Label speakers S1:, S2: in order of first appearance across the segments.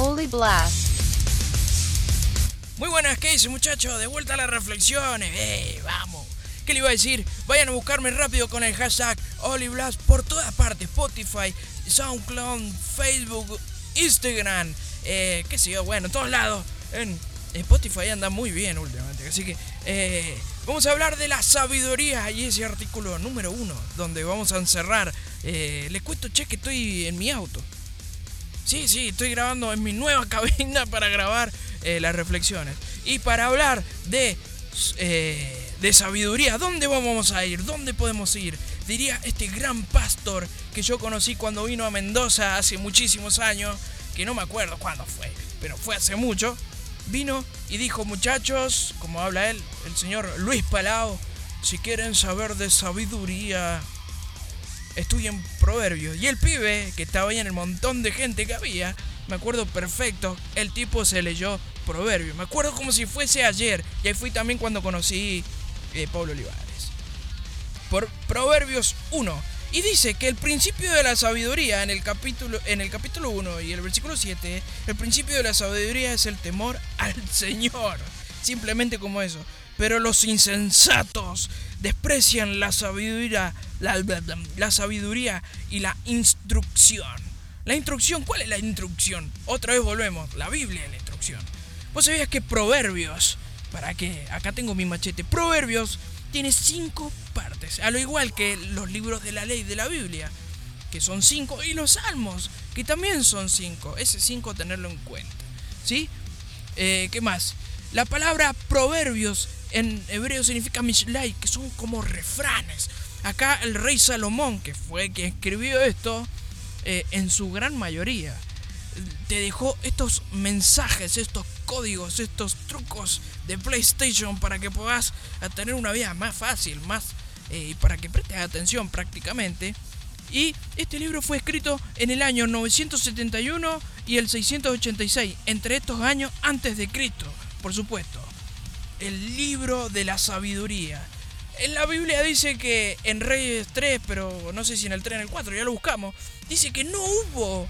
S1: Holy Blast.
S2: Muy buenas, ¿qué dice muchachos? De vuelta a las reflexiones. ¡Eh, vamos! ¿Qué le iba a decir? Vayan a buscarme rápido con el hashtag Blast por todas partes. Spotify, SoundCloud, Facebook, Instagram, eh, qué sé yo, bueno, en todos lados. En Spotify anda muy bien últimamente. Así que eh, vamos a hablar de la sabiduría y ese artículo número uno, donde vamos a encerrar. Eh, les cuento, che, que estoy en mi auto. Sí, sí, estoy grabando en mi nueva cabina para grabar eh, las reflexiones. Y para hablar de, eh, de sabiduría, ¿dónde vamos a ir? ¿Dónde podemos ir? Diría este gran pastor que yo conocí cuando vino a Mendoza hace muchísimos años, que no me acuerdo cuándo fue, pero fue hace mucho. Vino y dijo, muchachos, como habla él, el señor Luis Palau, si quieren saber de sabiduría, estudien proverbios. Y el pibe, que estaba ahí en el montón de gente que había, me acuerdo perfecto, el tipo se leyó proverbios. Me acuerdo como si fuese ayer. Y ahí fui también cuando conocí eh, Pablo Olivares. Por Proverbios 1. Y dice que el principio de la sabiduría en el capítulo en el capítulo 1 y el versículo 7, el principio de la sabiduría es el temor al Señor. Simplemente como eso. Pero los insensatos desprecian la sabiduría, la, sabiduría y la instrucción. La instrucción, ¿cuál es la instrucción? Otra vez volvemos, la Biblia es la instrucción. ¿Vos sabías que Proverbios, para qué? Acá tengo mi machete, Proverbios tiene cinco partes, a lo igual que los libros de la ley de la Biblia, que son cinco, y los salmos, que también son cinco. Ese cinco tenerlo en cuenta. ¿Sí? Eh, ¿Qué más? La palabra proverbios en hebreo significa mishlai, que son como refranes. Acá el rey Salomón, que fue quien escribió esto, eh, en su gran mayoría, te dejó estos mensajes, estos códigos, estos trucos de PlayStation para que puedas tener una vida más fácil, más eh, para que prestes atención prácticamente. Y este libro fue escrito en el año 971 y el 686, entre estos años antes de Cristo, por supuesto el libro de la sabiduría. En la Biblia dice que en Reyes 3, pero no sé si en el 3 en el 4, ya lo buscamos, dice que no hubo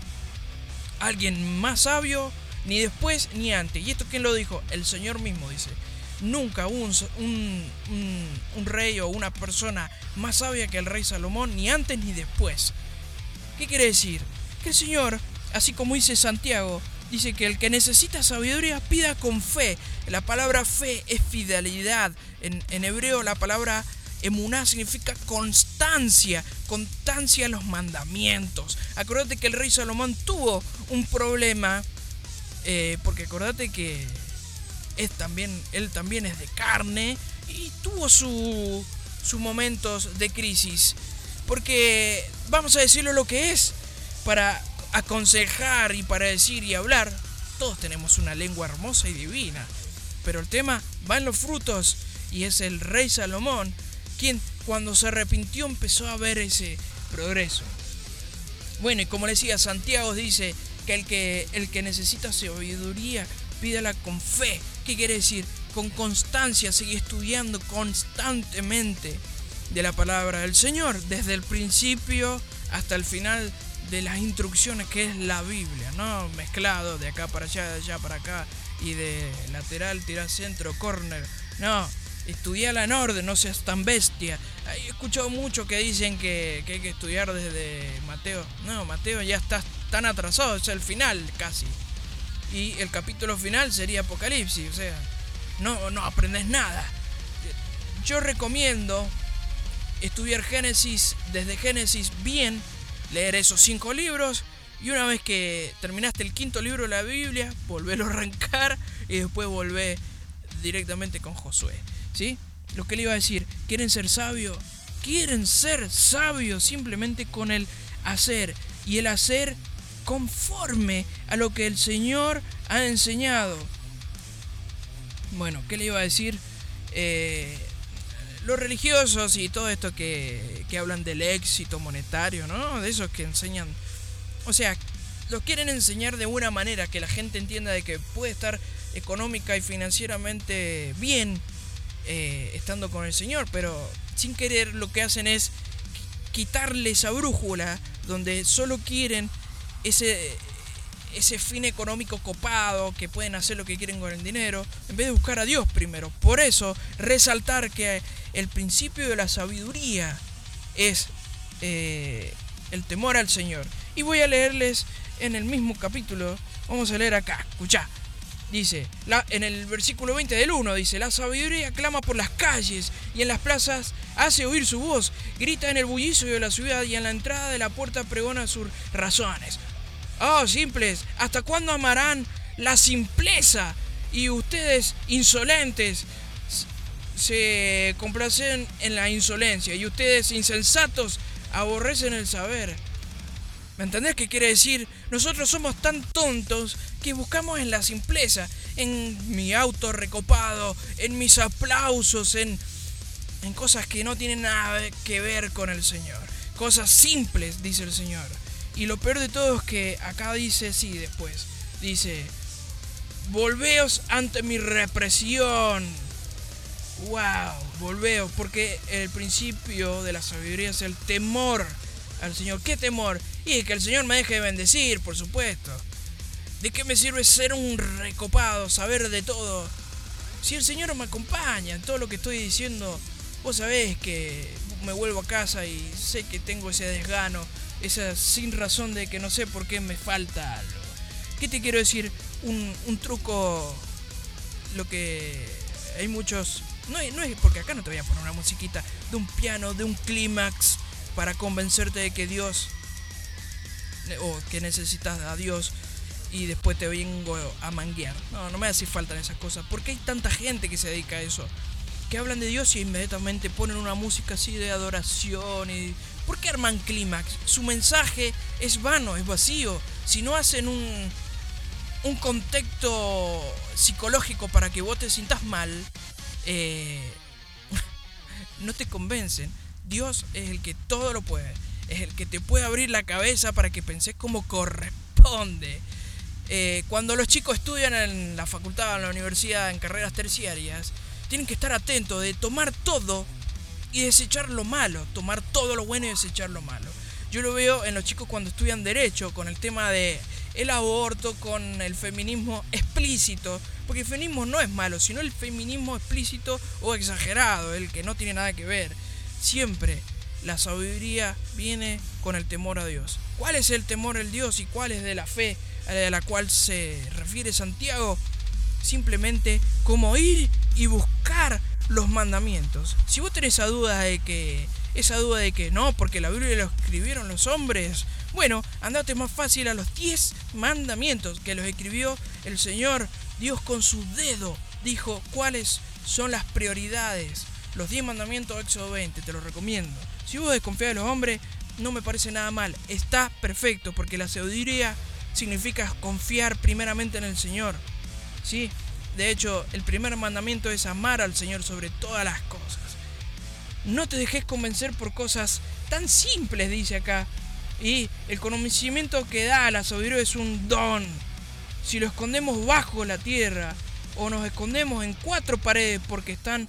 S2: alguien más sabio ni después ni antes. ¿Y esto quién lo dijo? El Señor mismo dice. Nunca hubo un, un rey o una persona más sabia que el rey Salomón, ni antes ni después. ¿Qué quiere decir? Que el Señor, así como dice Santiago, dice que el que necesita sabiduría pida con fe. La palabra fe es fidelidad. En, hebreo la palabra emuná significa constancia, constancia en los mandamientos. Acuérdate que el rey Salomón tuvo un problema, eh, porque acuérdate que es también, él también es de carne y tuvo sus momentos de crisis. Porque vamos a decirlo lo que es, para aconsejar y para decir y hablar, todos tenemos una lengua hermosa y divina. Pero el tema va en los frutos y es el rey Salomón quien cuando se arrepintió empezó a ver ese progreso. Bueno, y como decía, Santiago dice que el que, el que necesita sabiduría, pídala con fe. ¿Qué quiere decir? Con constancia, sigue estudiando constantemente de la palabra del Señor, desde el principio hasta el final de las instrucciones que es la Biblia, ¿no? Mezclado de acá para allá, de allá para acá, y de lateral, tirar centro, corner. No, estudiala en orden, no seas tan bestia. He escuchado mucho que dicen que, hay que estudiar desde Mateo. No, Mateo ya está tan atrasado, es el final casi. Y el capítulo final sería Apocalipsis, o sea, no, no aprendes nada. Yo recomiendo estudiar Génesis desde Génesis bien leer esos cinco libros y una vez que terminaste el quinto libro de la Biblia, volverlo a arrancar y después volver directamente con Josué. ¿Sí? Lo que le iba a decir, ¿quieren ser sabios? Quieren ser sabios simplemente con el hacer. Y el hacer conforme a lo que el Señor ha enseñado. Bueno, ¿qué le iba a decir? Eh, los religiosos y todo esto que, hablan del éxito monetario, ¿no? De esos que enseñan. O sea, los quieren enseñar de una manera que la gente entienda de que puede estar económica y financieramente bien eh, estando con el Señor, pero sin querer lo que hacen es quitarle esa brújula donde solo quieren ese ese fin económico copado, que pueden hacer lo que quieren con el dinero, en vez de buscar a Dios primero. Por eso, resaltar que el principio de la sabiduría es eh, el temor al Señor. Y voy a leerles en el mismo capítulo, vamos a leer acá, escuchá. Dice, la, en el versículo 20 del 1 dice, la sabiduría clama por las calles y en las plazas hace oír su voz, grita en el bullicio de la ciudad y en la entrada de la puerta pregona sus razones. Oh, simples, ¿hasta cuándo amarán la simpleza? Y ustedes, insolentes, se complacen en la insolencia. Y ustedes, insensatos, aborrecen el saber. ¿Me entendés qué quiere decir? Nosotros somos tan tontos que buscamos en la simpleza, en mi auto recopado, en mis aplausos, en, en cosas que no tienen nada que ver con el Señor. Cosas simples, dice el Señor. Y lo peor de todo es que acá dice, sí, después, dice, volveos ante mi represión. Wow, volveos, porque el principio de la sabiduría es el temor al Señor. ¿Qué temor? Y que el Señor me deje de bendecir, por supuesto. ¿De qué me sirve ser un recopado, saber de todo? Si el Señor me acompaña en todo lo que estoy diciendo, vos sabés que me vuelvo a casa y sé que tengo ese desgano esa sin razón de que no sé por qué me falta algo. ¿Qué te quiero decir? Un, truco, lo que hay muchos... No, no es porque acá no te voy a poner una musiquita de un piano, de un clímax, para convencerte de que Dios, o que necesitas a Dios, y después te vengo a manguear. No, no me hace falta esas cosas. porque hay tanta gente que se dedica a eso? Que hablan de Dios y inmediatamente ponen una música así de adoración y ¿Por qué arman clímax? Su mensaje es vano, es vacío. Si no hacen un, un contexto psicológico para que vos te sientas mal, eh, no te convencen. Dios es el que todo lo puede. Es el que te puede abrir la cabeza para que penses como corresponde. Eh, cuando los chicos estudian en la facultad, en la universidad, en carreras terciarias, tienen que estar atentos de tomar todo y desechar lo malo, tomar todo lo bueno y desechar lo malo. Yo lo veo en los chicos cuando estudian derecho con el tema de el aborto, con el feminismo explícito, porque el feminismo no es malo, sino el feminismo explícito o exagerado, el que no tiene nada que ver. Siempre la sabiduría viene con el temor a Dios. ¿Cuál es el temor al Dios y cuál es de la fe a la cual se refiere Santiago? Simplemente como ir y buscar los mandamientos. Si vos tenés esa duda de que esa duda de que no, porque la Biblia lo escribieron los hombres, bueno, andate más fácil a los 10 mandamientos que los escribió el Señor Dios con su dedo. Dijo cuáles son las prioridades. Los 10 mandamientos Éxodo 20, te lo recomiendo. Si vos desconfías de los hombres, no me parece nada mal. Está perfecto, porque la sabiduría significa confiar primeramente en el Señor. ¿Sí? De hecho, el primer mandamiento es amar al Señor sobre todas las cosas. No te dejes convencer por cosas tan simples, dice acá. Y el conocimiento que da la sabiduría es un don. Si lo escondemos bajo la tierra o nos escondemos en cuatro paredes porque están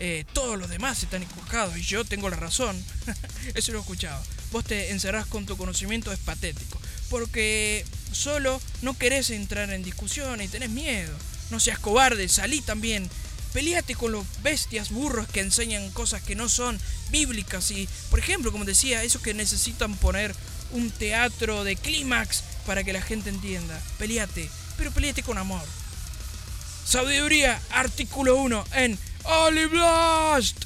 S2: eh, todos los demás están equivocados y yo tengo la razón, eso lo he escuchado. Vos te encerrás con tu conocimiento, es patético. Porque solo no querés entrar en discusiones y tenés miedo. No seas cobarde, salí también. Peleate con los bestias burros que enseñan cosas que no son bíblicas y, por ejemplo, como decía, esos que necesitan poner un teatro de clímax para que la gente entienda. Peleate, pero peleate con amor. Sabiduría, artículo 1 en Blast.